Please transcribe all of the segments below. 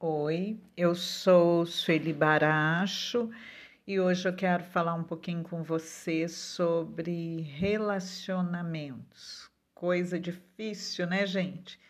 Oi, eu sou Sueli Baracho e hoje eu quero falar um pouquinho com você sobre relacionamentos. Coisa difícil, né, gente?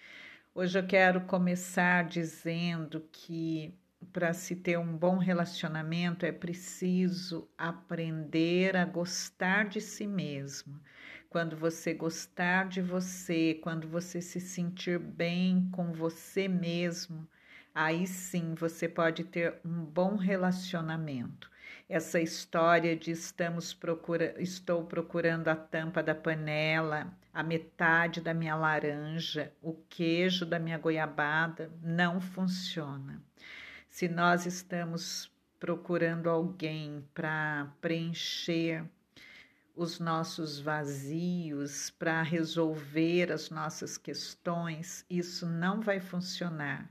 Hoje eu quero começar dizendo que para se ter um bom relacionamento é preciso aprender a gostar de si mesmo. Quando você gostar de você, quando você se sentir bem com você mesmo, aí sim você pode ter um bom relacionamento. Essa história de estamos procura, estou procurando a tampa da panela, a metade da minha laranja, o queijo da minha goiabada, não funciona. Se nós estamos procurando alguém para preencher os nossos vazios, para resolver as nossas questões, isso não vai funcionar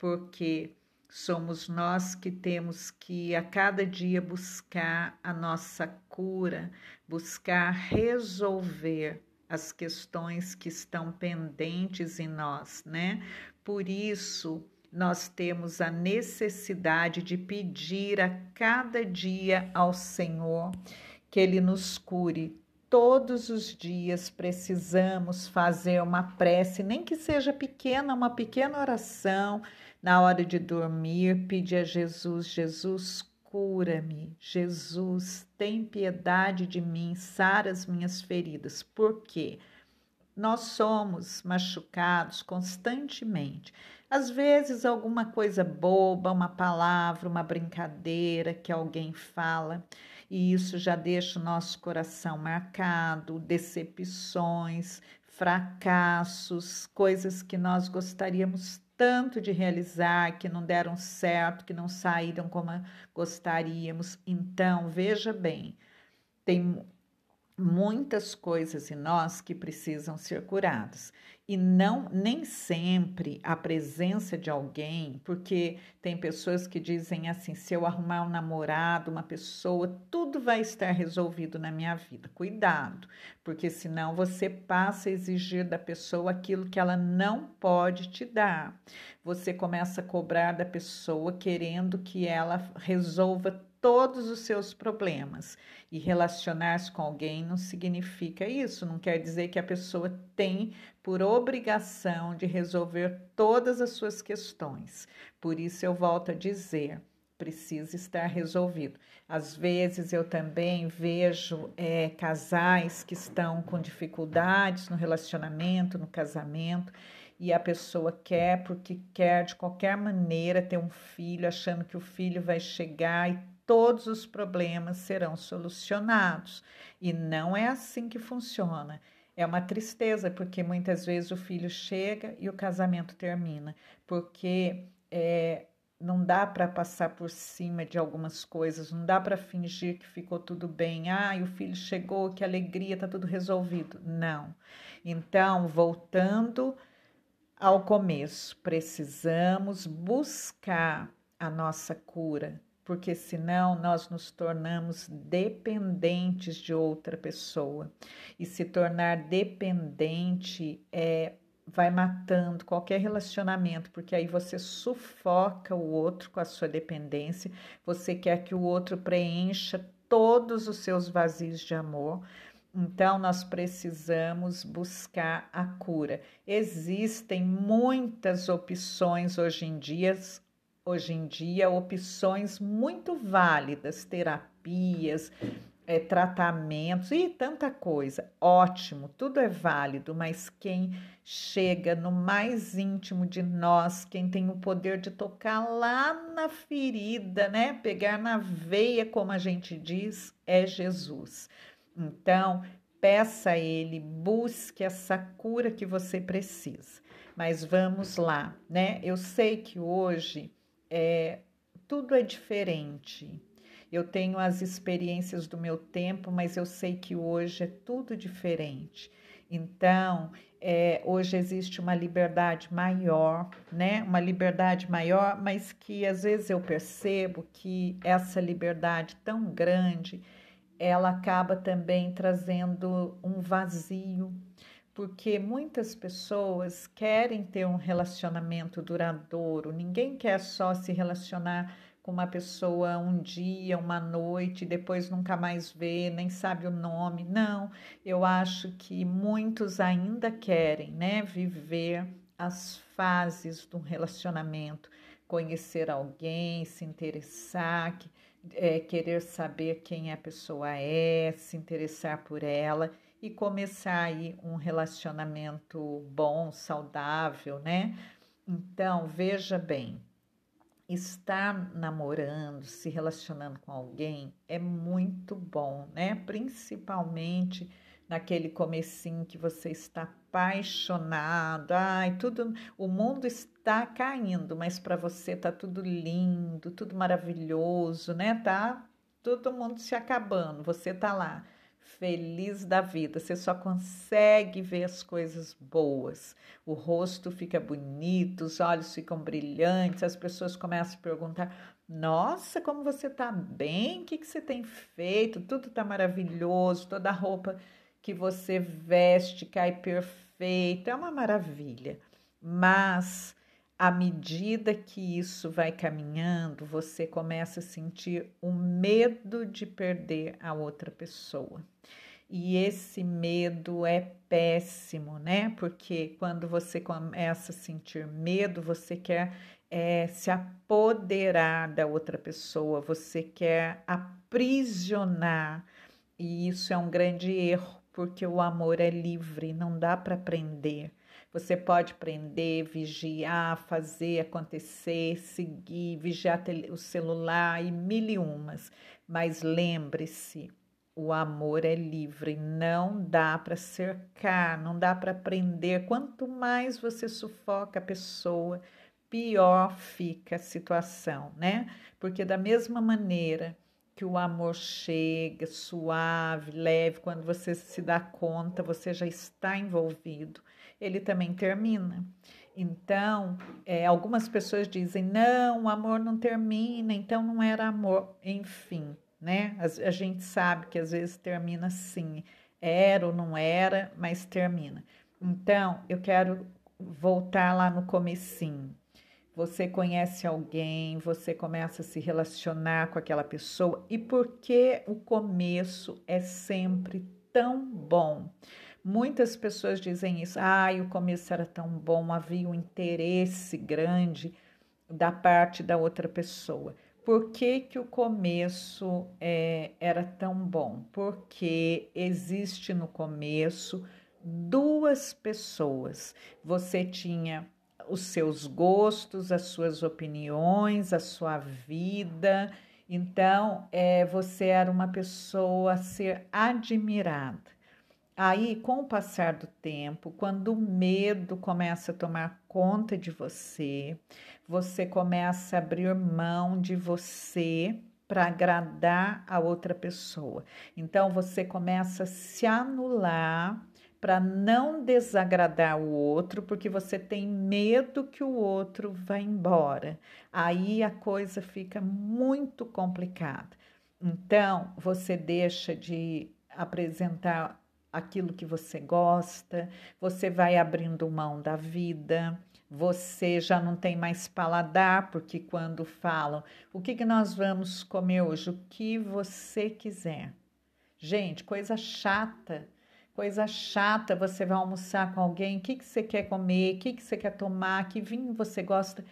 porque somos nós que temos que a cada dia buscar a nossa cura, buscar resolver as questões que estão pendentes em nós, né? Por isso, nós temos a necessidade de pedir a cada dia ao Senhor que Ele nos cure todos os dias precisamos fazer uma prece, nem que seja pequena, uma pequena oração na hora de dormir, pedir a Jesus: Jesus, cura-me. Jesus, tem piedade de mim, sara as minhas feridas. Por quê? Nós somos machucados constantemente. Às vezes, alguma coisa boba, uma palavra, uma brincadeira que alguém fala, e isso já deixa o nosso coração marcado, decepções, fracassos, coisas que nós gostaríamos tanto de realizar, que não deram certo, que não saíram como gostaríamos. Então, veja bem, tem muitas coisas em nós que precisam ser curadas e não nem sempre a presença de alguém, porque tem pessoas que dizem assim, se eu arrumar um namorado, uma pessoa, tudo vai estar resolvido na minha vida. Cuidado, porque senão você passa a exigir da pessoa aquilo que ela não pode te dar. Você começa a cobrar da pessoa querendo que ela resolva todos os seus problemas. E relacionar-se com alguém não significa isso, não quer dizer que a pessoa tem por obrigação de resolver todas as suas questões. Por isso eu volto a dizer, precisa estar resolvido. Às vezes eu também vejo é, casais que estão com dificuldades no relacionamento, no casamento, e a pessoa quer porque quer de qualquer maneira ter um filho, achando que o filho vai chegar e todos os problemas serão solucionados. E não é assim que funciona. É uma tristeza, porque muitas vezes o filho chega e o casamento termina, porque é, não dá para passar por cima de algumas coisas, não dá para fingir que ficou tudo bem. Ah, o filho chegou, que alegria, está tudo resolvido. Não. Então, voltando ao começo, precisamos buscar a nossa cura, porque senão nós nos tornamos dependentes de outra pessoa. E se tornar dependente é vai matando qualquer relacionamento, porque aí você sufoca o outro com a sua dependência, você quer que o outro preencha todos os seus vazios de amor. Então, nós precisamos buscar a cura. Existem muitas opções hoje em dia, hoje em dia opções muito válidas, terapias, é, tratamentos e tanta coisa. Ótimo, tudo é válido, mas quem chega no mais íntimo de nós, quem tem o poder de tocar lá na ferida, né? Pegar na veia, como a gente diz, é Jesus. Então, peça a Ele, busque essa cura que você precisa. Mas vamos lá, né? Eu sei que hoje é, tudo é diferente. Eu tenho as experiências do meu tempo, mas eu sei que hoje é tudo diferente. Então, é, hoje existe uma liberdade maior, né? Uma liberdade maior, mas que às vezes eu percebo que essa liberdade tão grande, ela acaba também trazendo um vazio, porque muitas pessoas querem ter um relacionamento duradouro, ninguém quer só se relacionar com uma pessoa um dia, uma noite, depois nunca mais vê, nem sabe o nome. Não, eu acho que muitos ainda querem, né, viver as fases do relacionamento, conhecer alguém, se interessar, é, querer saber quem a pessoa é, se interessar por ela e começar aí um relacionamento bom, saudável, né? Então, veja bem, estar namorando, se relacionando com alguém é muito bom, né? Principalmente naquele comecinho que você está apaixonado, ai, tudo, o mundo está caindo, mas para você tá tudo lindo, tudo maravilhoso, né? Tá todo mundo se acabando, você tá lá feliz da vida. Você só consegue ver as coisas boas. O rosto fica bonito, os olhos ficam brilhantes, as pessoas começam a perguntar: Nossa, como você está bem? O que, que você tem feito? Tudo está maravilhoso, toda a roupa que você veste cai perfeita, é uma maravilha. Mas à medida que isso vai caminhando, você começa a sentir o medo de perder a outra pessoa. E esse medo é péssimo, né? Porque quando você começa a sentir medo, você quer é, se apoderar da outra pessoa, você quer aprisionar. E isso é um grande erro, porque o amor é livre, não dá para prender. Você pode prender, vigiar, fazer acontecer, seguir, vigiar o celular e mil e umas. Mas lembre-se, o amor é livre, não dá para cercar, não dá para prender. Quanto mais você sufoca a pessoa, pior fica a situação, né? Porque da mesma maneira que o amor chega suave, leve, quando você se dá conta, você já está envolvido ele também termina. Então, é, algumas pessoas dizem: não, o amor não termina, então não era amor. Enfim, né? A, a gente sabe que às vezes termina assim, era ou não era, mas termina. Então, eu quero voltar lá no comecinho. Você conhece alguém, você começa a se relacionar com aquela pessoa e por que o começo é sempre tão bom? Muitas pessoas dizem isso. Ah, o começo era tão bom, havia um interesse grande da parte da outra pessoa. Por que, que o começo é, era tão bom? Porque existe no começo duas pessoas. Você tinha os seus gostos, as suas opiniões, a sua vida. Então, é, você era uma pessoa a ser admirada. Aí, com o passar do tempo, quando o medo começa a tomar conta de você, você começa a abrir mão de você para agradar a outra pessoa. Então, você começa a se anular para não desagradar o outro, porque você tem medo que o outro vá embora. Aí a coisa fica muito complicada. Então, você deixa de apresentar aquilo que você gosta, você vai abrindo mão da vida, você já não tem mais paladar, porque quando falam o que, que nós vamos comer hoje, o que você quiser. Gente, coisa chata, coisa chata, você vai almoçar com alguém, o que, que você quer comer, o que, que você quer tomar, que vinho você gosta,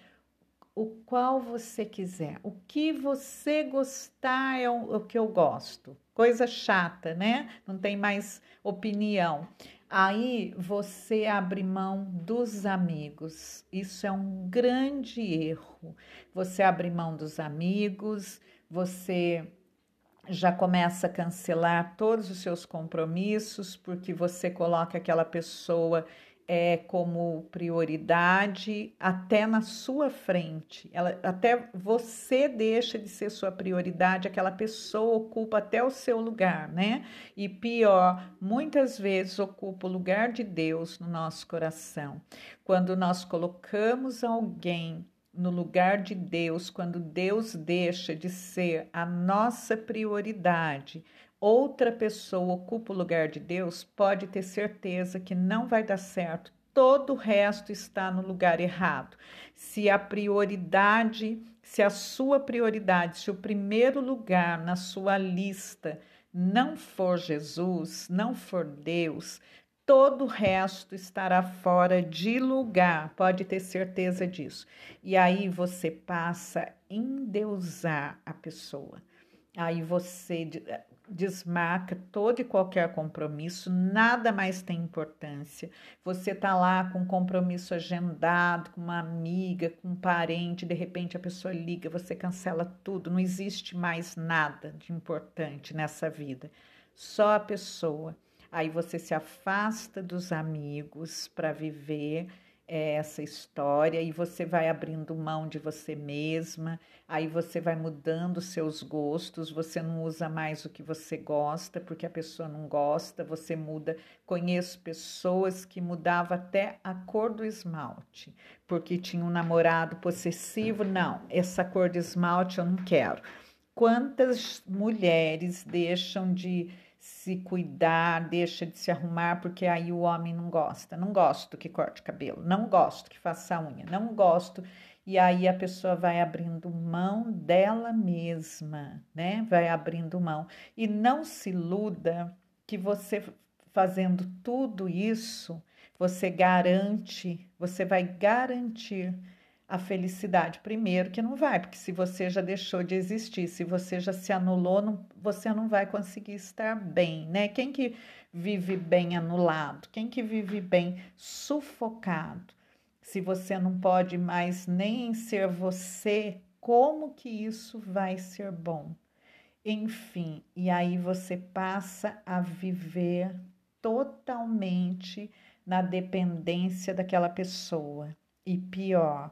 o qual você quiser. O que você gostar é o, o que eu gosto coisa chata, né? Não tem mais opinião. Aí você abre mão dos amigos. Isso é um grande erro. Você abre mão dos amigos, você já começa a cancelar todos os seus compromissos porque você coloca aquela pessoa é, como prioridade até na sua frente. Ela, até você deixa de ser sua prioridade, aquela pessoa ocupa até o seu lugar, né? E pior, muitas vezes ocupa o lugar de Deus no nosso coração. Quando nós colocamos alguém no lugar de Deus, quando Deus deixa de ser a nossa prioridade, outra pessoa ocupa o lugar de Deus, pode ter certeza que não vai dar certo. Todo o resto está no lugar errado. Se a prioridade, se a sua prioridade, se o primeiro lugar na sua lista não for Jesus, não for Deus, todo o resto estará fora de lugar, pode ter certeza disso. E aí você passa a endeusar a pessoa. Aí você desmarca todo e qualquer compromisso, nada mais tem importância. Você tá lá com um compromisso agendado com uma amiga, com um parente, de repente a pessoa liga, você cancela tudo, não existe mais nada de importante nessa vida. Só a pessoa. Aí você se afasta dos amigos para viver é, essa história e você vai abrindo mão de você mesma, aí você vai mudando seus gostos, você não usa mais o que você gosta porque a pessoa não gosta, você muda. Conheço pessoas que mudavam até a cor do esmalte, porque tinha um namorado possessivo, não, essa cor de esmalte eu não quero. Quantas mulheres deixam de se cuidar, deixa de se arrumar, porque aí o homem não gosta. Não gosto que corte cabelo, não gosto que faça unha, não gosto. E aí a pessoa vai abrindo mão dela mesma, né? Vai abrindo mão. E não se iluda que você fazendo tudo isso, você garante, você vai garantir a felicidade. Primeiro que não vai, porque se você já deixou de existir, se você já se anulou, não, você não vai conseguir estar bem, né? Quem que vive bem anulado? Quem que vive bem sufocado? Se você não pode mais nem ser você, como que isso vai ser bom? Enfim, e aí você passa a viver totalmente na dependência daquela pessoa. E pior,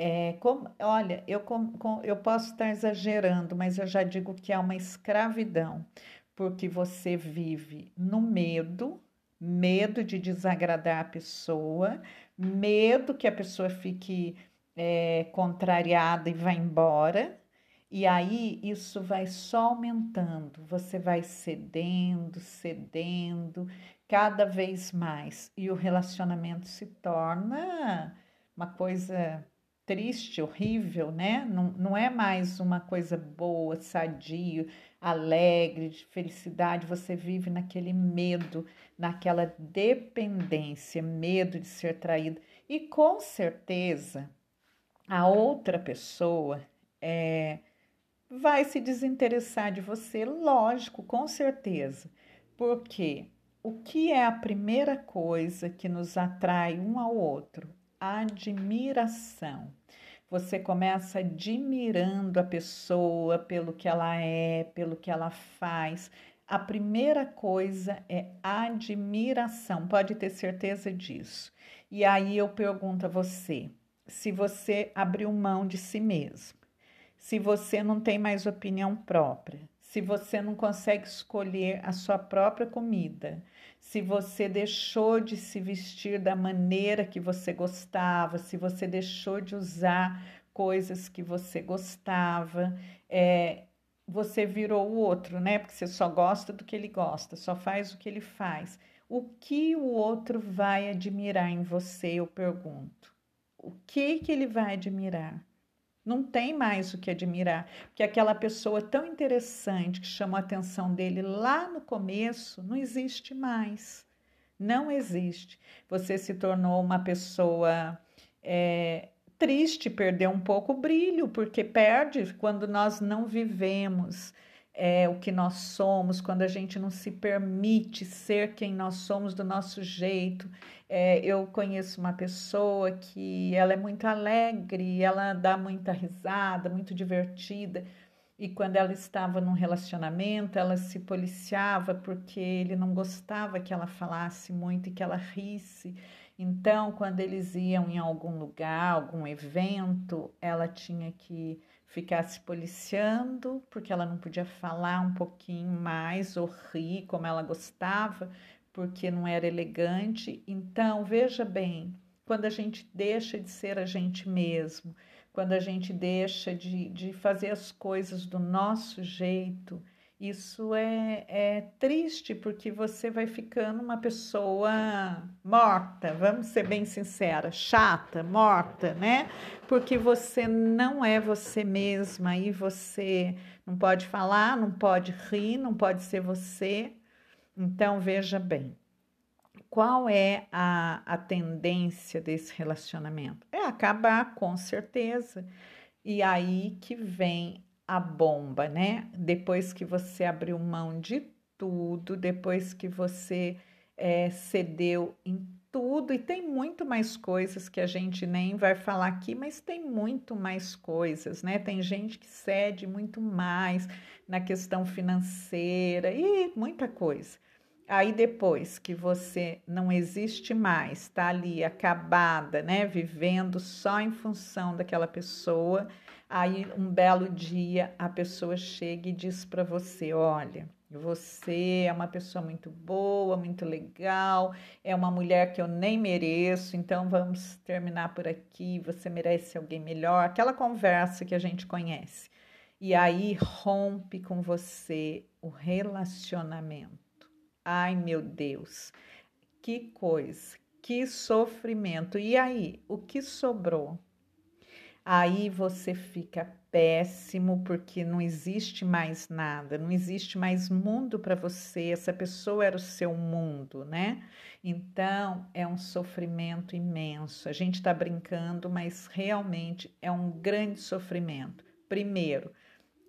é, como, olha, eu, com, com, eu posso estar exagerando, mas eu já digo que é uma escravidão, porque você vive no medo, medo de desagradar a pessoa, medo que a pessoa fique é, contrariada e vá embora, e aí isso vai só aumentando, você vai cedendo, cedendo, cada vez mais, e o relacionamento se torna uma coisa triste, horrível, né? Não, não é mais uma coisa boa, sadio, alegre, de felicidade. Você vive naquele medo, naquela dependência, medo de ser traído. E com certeza a outra pessoa é, vai se desinteressar de você, lógico, com certeza. Porque o que é a primeira coisa que nos atrai um ao outro? Admiração. Você começa admirando a pessoa pelo que ela é, pelo que ela faz. A primeira coisa é admiração, pode ter certeza disso. E aí eu pergunto a você: se você abriu mão de si mesmo, se você não tem mais opinião própria, se você não consegue escolher a sua própria comida, se você deixou de se vestir da maneira que você gostava, se você deixou de usar coisas que você gostava, é, você virou o outro, né? Porque você só gosta do que ele gosta, só faz o que ele faz. O que o outro vai admirar em você, eu pergunto. O que que ele vai admirar? Não tem mais o que admirar, porque aquela pessoa tão interessante que chamou a atenção dele lá no começo não existe mais. Não existe. Você se tornou uma pessoa é, triste, perdeu um pouco o brilho, porque perde quando nós não vivemos é, o que nós somos, quando a gente não se permite ser quem nós somos do nosso jeito. É, eu conheço uma pessoa que ela é muito alegre, ela dá muita risada, muito divertida. E quando ela estava num relacionamento, ela se policiava porque ele não gostava que ela falasse muito e que ela risse. Então, quando eles iam em algum lugar, algum evento, ela tinha que ficar se policiando, porque ela não podia falar um pouquinho mais ou rir como ela gostava, porque não era elegante. Então, veja bem, quando a gente deixa de ser a gente mesmo, quando a gente deixa de, de fazer as coisas do nosso jeito, isso é, é triste porque você vai ficando uma pessoa morta, vamos ser bem sincera, chata, morta, né? Porque você não é você mesma e você não pode falar, não pode rir, não pode ser você. Então veja bem, qual é a, a tendência desse relacionamento? É acabar, com certeza. E aí que vem a bomba, né? Depois que você abriu mão de tudo, depois que você é, cedeu em tudo, e tem muito mais coisas que a gente nem vai falar aqui, mas tem muito mais coisas, né? Tem gente que cede muito mais na questão financeira e muita coisa. Aí depois que você não existe mais, está ali acabada, né, vivendo só em função daquela pessoa, Aí um belo dia a pessoa chega e diz para você: olha, você é uma pessoa muito boa, muito legal, é uma mulher que eu nem mereço, então vamos terminar por aqui. Você merece alguém melhor. Aquela conversa que a gente conhece. E aí rompe com você o relacionamento. Ai, meu Deus, que coisa, que sofrimento. E aí, o que sobrou? Aí você fica péssimo porque não existe mais nada, não existe mais mundo para você, essa pessoa era o seu mundo, né? Então é um sofrimento imenso. A gente está brincando, mas realmente é um grande sofrimento. Primeiro,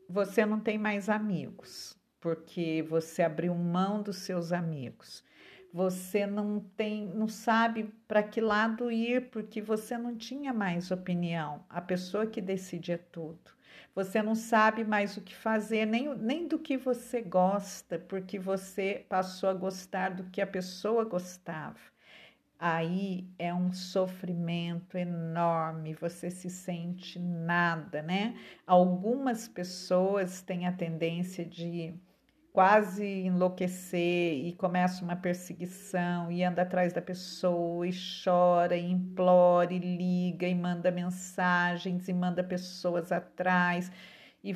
você não tem mais amigos, porque você abriu mão dos seus amigos você não tem, não sabe para que lado ir, porque você não tinha mais opinião. A pessoa que decide é tudo. Você não sabe mais o que fazer, nem, nem do que você gosta, porque você passou a gostar do que a pessoa gostava. Aí é um sofrimento enorme, você se sente nada, né? Algumas pessoas têm a tendência de quase enlouquecer e começa uma perseguição e anda atrás da pessoa e chora e implora e liga e manda mensagens e manda pessoas atrás e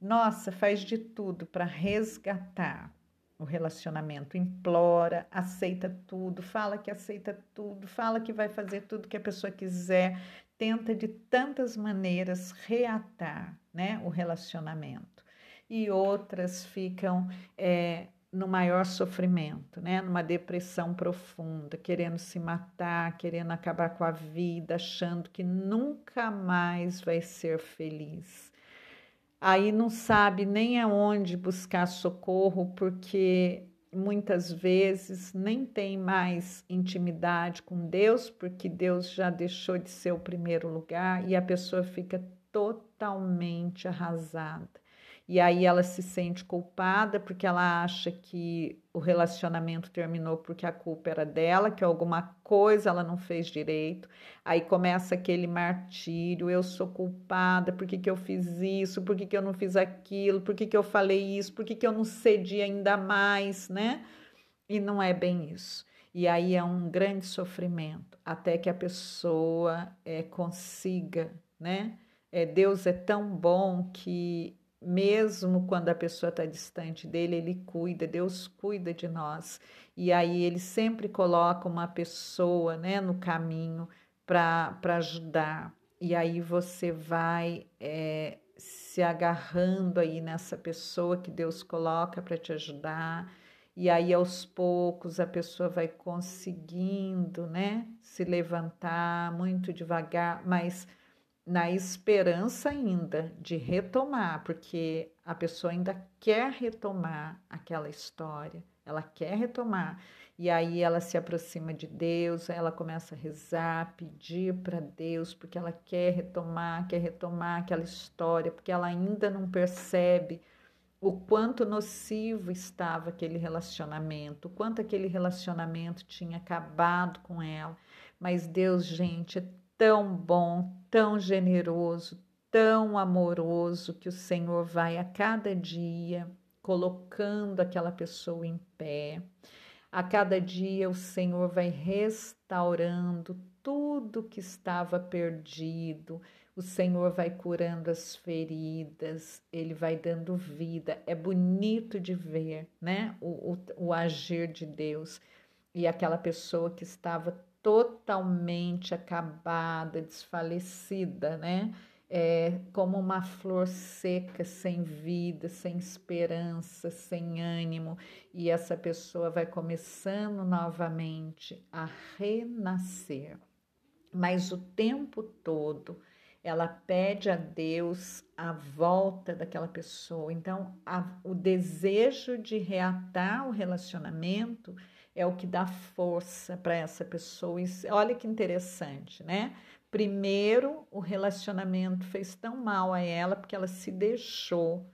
nossa, faz de tudo para resgatar o relacionamento, implora, aceita tudo, fala que aceita tudo, fala que vai fazer tudo que a pessoa quiser, tenta de tantas maneiras reatar, né, o relacionamento e outras ficam é, no maior sofrimento, né? numa depressão profunda, querendo se matar, querendo acabar com a vida, achando que nunca mais vai ser feliz. Aí não sabe nem aonde buscar socorro, porque muitas vezes nem tem mais intimidade com Deus, porque Deus já deixou de ser o primeiro lugar e a pessoa fica totalmente arrasada. E aí ela se sente culpada porque ela acha que o relacionamento terminou porque a culpa era dela, que alguma coisa ela não fez direito. Aí começa aquele martírio, eu sou culpada, por que, que eu fiz isso, por que, que eu não fiz aquilo, por que, que eu falei isso, por que, que eu não cedi ainda mais, né? E não é bem isso. E aí é um grande sofrimento até que a pessoa é, consiga, né? É, Deus é tão bom que mesmo quando a pessoa está distante dele, ele cuida, Deus cuida de nós. E aí ele sempre coloca uma pessoa né, no caminho para ajudar. E aí você vai é, se agarrando aí nessa pessoa que Deus coloca para te ajudar. E aí aos poucos a pessoa vai conseguindo, né, se levantar muito devagar, mas na esperança ainda de retomar, porque a pessoa ainda quer retomar aquela história, ela quer retomar. E aí ela se aproxima de Deus, ela começa a rezar, pedir para Deus, porque ela quer retomar, quer retomar aquela história, porque ela ainda não percebe o quanto nocivo estava aquele relacionamento, o quanto aquele relacionamento tinha acabado com ela. Mas Deus, gente, é tão bom, tão generoso, tão amoroso que o Senhor vai a cada dia colocando aquela pessoa em pé. A cada dia o Senhor vai restaurando tudo que estava perdido, o Senhor vai curando as feridas, ele vai dando vida. É bonito de ver, né? O, o, o agir de Deus. E aquela pessoa que estava totalmente acabada, desfalecida, né? É, como uma flor seca, sem vida, sem esperança, sem ânimo, e essa pessoa vai começando novamente a renascer. Mas o tempo todo ela pede a Deus a volta daquela pessoa. Então, a, o desejo de reatar o relacionamento é o que dá força para essa pessoa. Olha que interessante, né? Primeiro, o relacionamento fez tão mal a ela porque ela se deixou,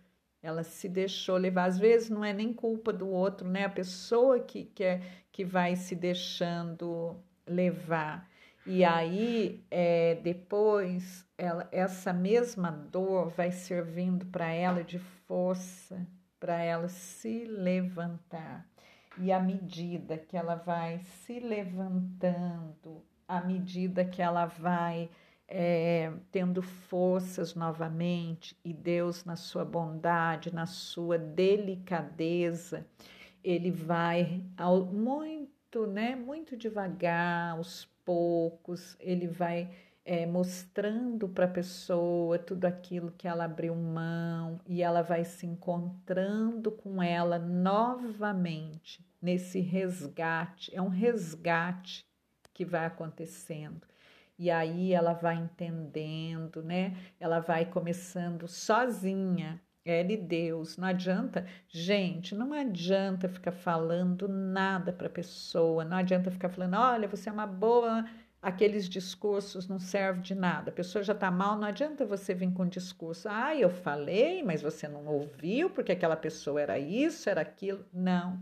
ela se deixou levar. Às vezes não é nem culpa do outro, né? A pessoa que, que, é, que vai se deixando levar. E aí, é, depois, ela, essa mesma dor vai servindo para ela de força, para ela se levantar. E à medida que ela vai se levantando, à medida que ela vai é, tendo forças novamente, e Deus, na sua bondade, na sua delicadeza, ele vai ao, muito, né, muito devagar, aos poucos, ele vai é, mostrando para a pessoa tudo aquilo que ela abriu mão e ela vai se encontrando com ela novamente nesse resgate. É um resgate que vai acontecendo. E aí ela vai entendendo, né? Ela vai começando sozinha ele Deus. Não adianta, gente, não adianta ficar falando nada para a pessoa, não adianta ficar falando, olha, você é uma boa. Aqueles discursos não servem de nada. A pessoa já está mal, não adianta você vir com discurso. Ah, eu falei, mas você não ouviu porque aquela pessoa era isso, era aquilo. Não.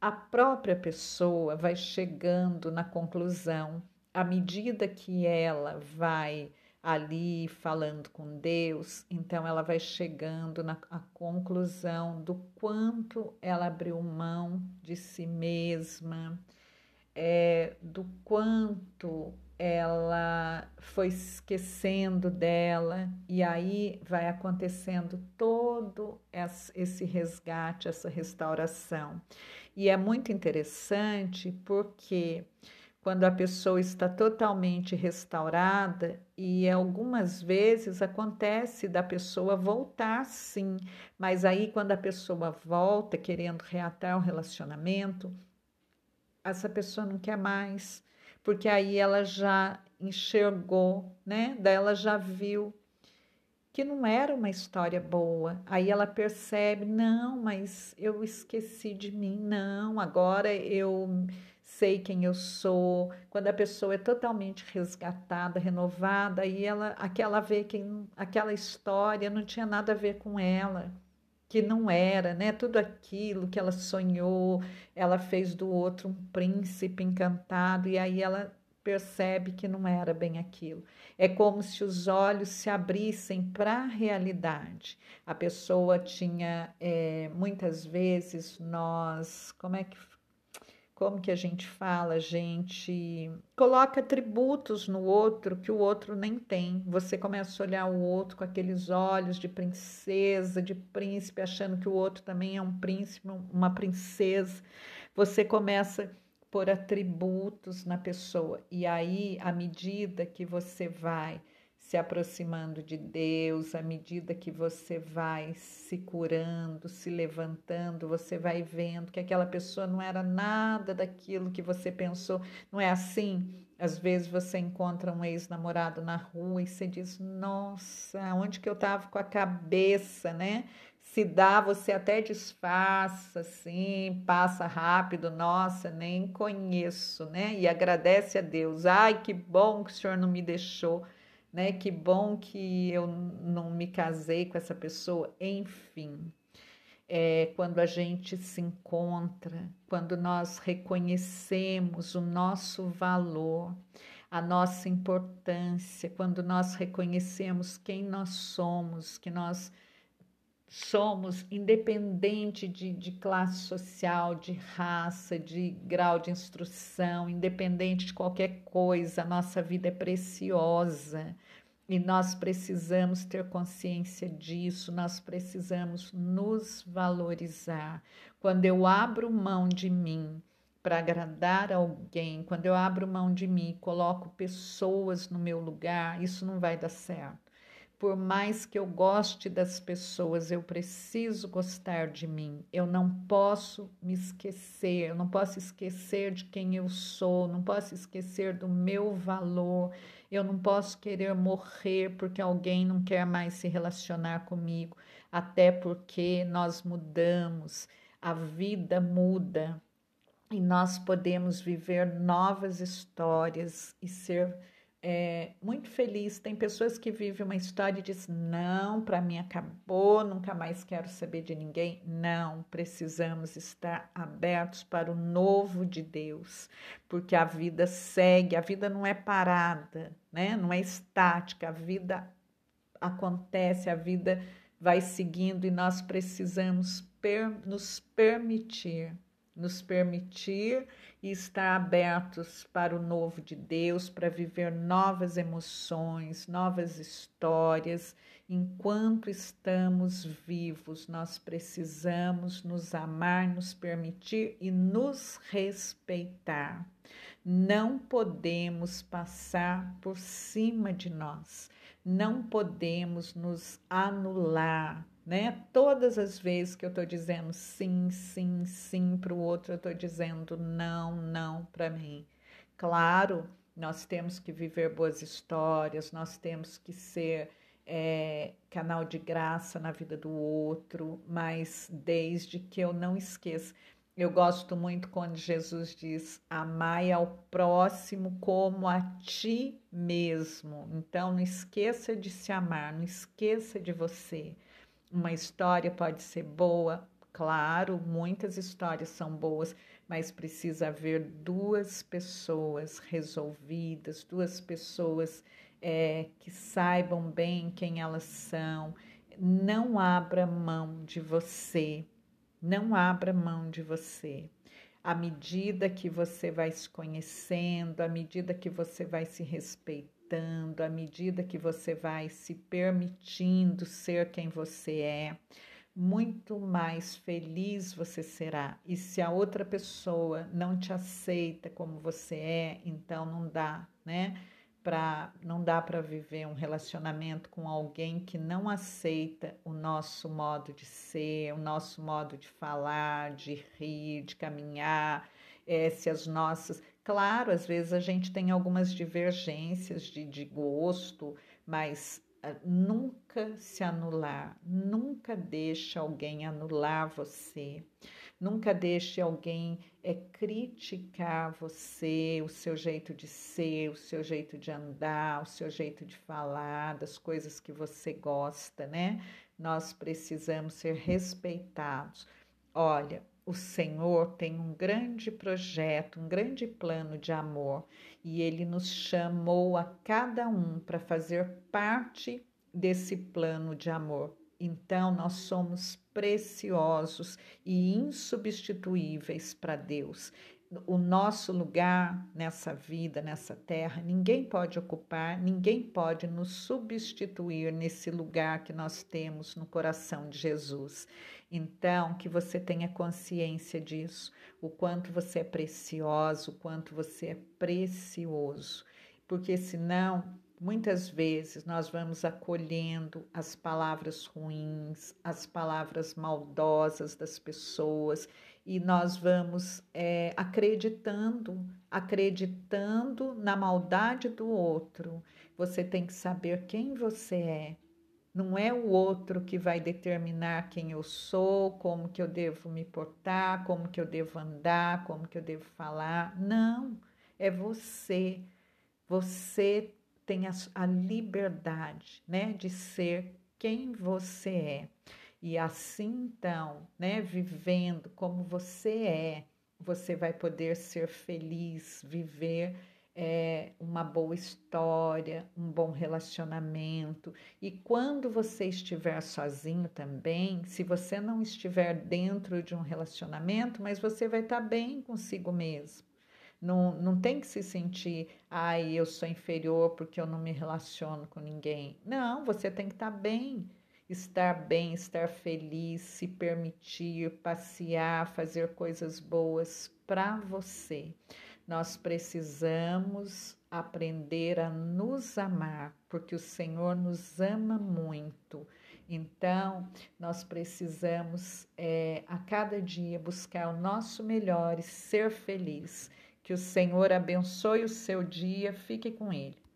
A própria pessoa vai chegando na conclusão à medida que ela vai ali falando com Deus, então ela vai chegando na conclusão do quanto ela abriu mão de si mesma, é, do quanto ela foi esquecendo dela, e aí vai acontecendo todo esse resgate, essa restauração. E é muito interessante porque quando a pessoa está totalmente restaurada, e algumas vezes acontece da pessoa voltar sim, mas aí quando a pessoa volta querendo reatar o relacionamento, essa pessoa não quer mais, porque aí ela já enxergou, né? Daí ela já viu que não era uma história boa. Aí ela percebe, não, mas eu esqueci de mim, não, agora eu sei quem eu sou. Quando a pessoa é totalmente resgatada, renovada, aí ela, aquela vê que aquela história não tinha nada a ver com ela, que não era, né? Tudo aquilo que ela sonhou, ela fez do outro um príncipe encantado e aí ela percebe que não era bem aquilo. É como se os olhos se abrissem para a realidade. A pessoa tinha, é, muitas vezes, nós, como é que como que a gente fala, a gente coloca atributos no outro que o outro nem tem. Você começa a olhar o outro com aqueles olhos de princesa, de príncipe, achando que o outro também é um príncipe, uma princesa. Você começa por atributos na pessoa. E aí, à medida que você vai se aproximando de Deus, à medida que você vai se curando, se levantando, você vai vendo que aquela pessoa não era nada daquilo que você pensou. Não é assim? Às vezes você encontra um ex-namorado na rua e você diz: Nossa, onde que eu estava com a cabeça, né? Se dá, você até disfarça, assim, passa rápido, nossa, nem conheço, né? E agradece a Deus. Ai, que bom que o senhor não me deixou né? Que bom que eu não me casei com essa pessoa, enfim. É, quando a gente se encontra, quando nós reconhecemos o nosso valor, a nossa importância, quando nós reconhecemos quem nós somos, que nós somos independente de, de classe social, de raça, de grau de instrução, independente de qualquer coisa, a nossa vida é preciosa. E nós precisamos ter consciência disso, nós precisamos nos valorizar. Quando eu abro mão de mim para agradar alguém, quando eu abro mão de mim, coloco pessoas no meu lugar, isso não vai dar certo por mais que eu goste das pessoas, eu preciso gostar de mim. Eu não posso me esquecer, eu não posso esquecer de quem eu sou, não posso esquecer do meu valor. Eu não posso querer morrer porque alguém não quer mais se relacionar comigo, até porque nós mudamos, a vida muda e nós podemos viver novas histórias e ser é, muito feliz. Tem pessoas que vivem uma história e dizem: não, para mim acabou, nunca mais quero saber de ninguém. Não, precisamos estar abertos para o novo de Deus, porque a vida segue, a vida não é parada, né? não é estática, a vida acontece, a vida vai seguindo e nós precisamos per nos permitir, nos permitir e estar abertos para o novo de Deus, para viver novas emoções, novas histórias. Enquanto estamos vivos, nós precisamos nos amar, nos permitir e nos respeitar. Não podemos passar por cima de nós, não podemos nos anular, né? Todas as vezes que eu estou dizendo sim, sim, sim para o outro, eu estou dizendo não, não para mim. Claro, nós temos que viver boas histórias, nós temos que ser é, canal de graça na vida do outro, mas desde que eu não esqueça. Eu gosto muito quando Jesus diz: amai ao próximo como a ti mesmo. Então, não esqueça de se amar, não esqueça de você. Uma história pode ser boa, claro, muitas histórias são boas, mas precisa haver duas pessoas resolvidas, duas pessoas é, que saibam bem quem elas são. Não abra mão de você, não abra mão de você. À medida que você vai se conhecendo, à medida que você vai se respeitando, aceitando à medida que você vai se permitindo ser quem você é, muito mais feliz você será. E se a outra pessoa não te aceita como você é, então não dá, né? Pra, não dá para viver um relacionamento com alguém que não aceita o nosso modo de ser, o nosso modo de falar, de rir, de caminhar, é, se as nossas Claro, às vezes a gente tem algumas divergências de, de gosto, mas uh, nunca se anular, nunca deixe alguém anular você, nunca deixe alguém é, criticar você, o seu jeito de ser, o seu jeito de andar, o seu jeito de falar, das coisas que você gosta, né? Nós precisamos ser respeitados. Olha, o Senhor tem um grande projeto, um grande plano de amor e ele nos chamou a cada um para fazer parte desse plano de amor. Então, nós somos preciosos e insubstituíveis para Deus. O nosso lugar nessa vida, nessa terra, ninguém pode ocupar, ninguém pode nos substituir nesse lugar que nós temos no coração de Jesus. Então, que você tenha consciência disso, o quanto você é precioso, o quanto você é precioso, porque senão, muitas vezes, nós vamos acolhendo as palavras ruins, as palavras maldosas das pessoas e nós vamos é, acreditando, acreditando na maldade do outro. Você tem que saber quem você é não é o outro que vai determinar quem eu sou, como que eu devo me portar, como que eu devo andar, como que eu devo falar. Não, é você. Você tem a, a liberdade, né, de ser quem você é. E assim, então, né, vivendo como você é, você vai poder ser feliz, viver é, uma boa história, um bom relacionamento. E quando você estiver sozinho também, se você não estiver dentro de um relacionamento, mas você vai estar bem consigo mesmo. Não, não tem que se sentir, ai, eu sou inferior porque eu não me relaciono com ninguém. Não, você tem que estar tá bem, estar bem, estar feliz, se permitir passear, fazer coisas boas para você. Nós precisamos aprender a nos amar, porque o Senhor nos ama muito. Então, nós precisamos é, a cada dia buscar o nosso melhor e ser feliz. Que o Senhor abençoe o seu dia, fique com Ele.